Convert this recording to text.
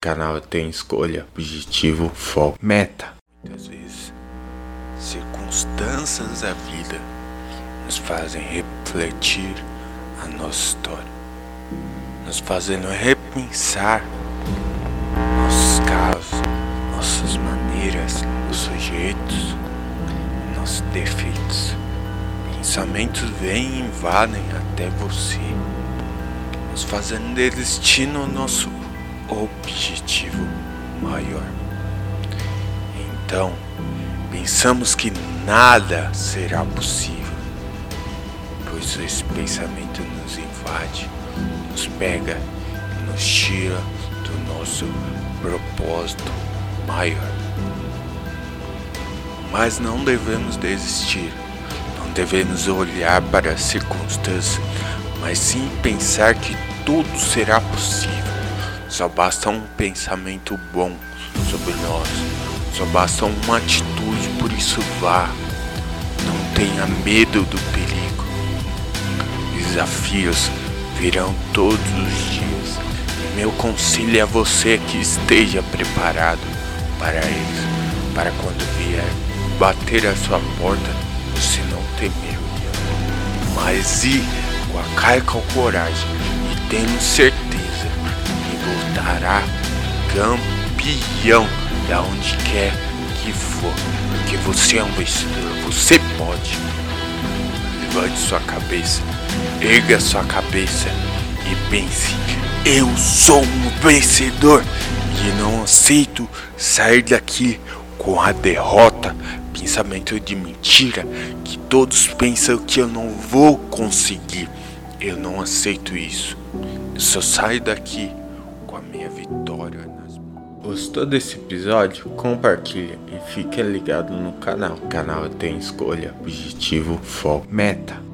canal tem escolha, objetivo, foco, meta. Muitas vezes, circunstâncias da vida nos fazem refletir a nossa história, nos fazendo repensar nossos casos, nossas maneiras, nossos jeitos, nossos defeitos. Pensamentos vêm e invadem até você, nos fazendo desistir no nosso objetivo maior. Então, pensamos que nada será possível, pois esse pensamento nos invade, nos pega e nos tira do nosso propósito maior. Mas não devemos desistir, não devemos olhar para as circunstâncias, mas sim pensar que tudo será possível só basta um pensamento bom sobre nós. Só basta uma atitude, por isso vá. Não tenha medo do perigo. Desafios virão todos os dias. Meu conselho é você que esteja preparado para eles. Para quando vier bater a sua porta, você não temer. Mas ir com a cara e com coragem e tendo certeza voltará campeão da onde quer que for. Porque você é um vencedor, você pode. Levante sua cabeça, erga sua cabeça e pense: eu sou um vencedor e não aceito sair daqui com a derrota. Pensamento de mentira que todos pensam que eu não vou conseguir. Eu não aceito isso. Eu só saio daqui a minha vitória nas Gostou desse episódio? Compartilha e fique ligado no canal. O canal tem escolha, objetivo, foco, meta.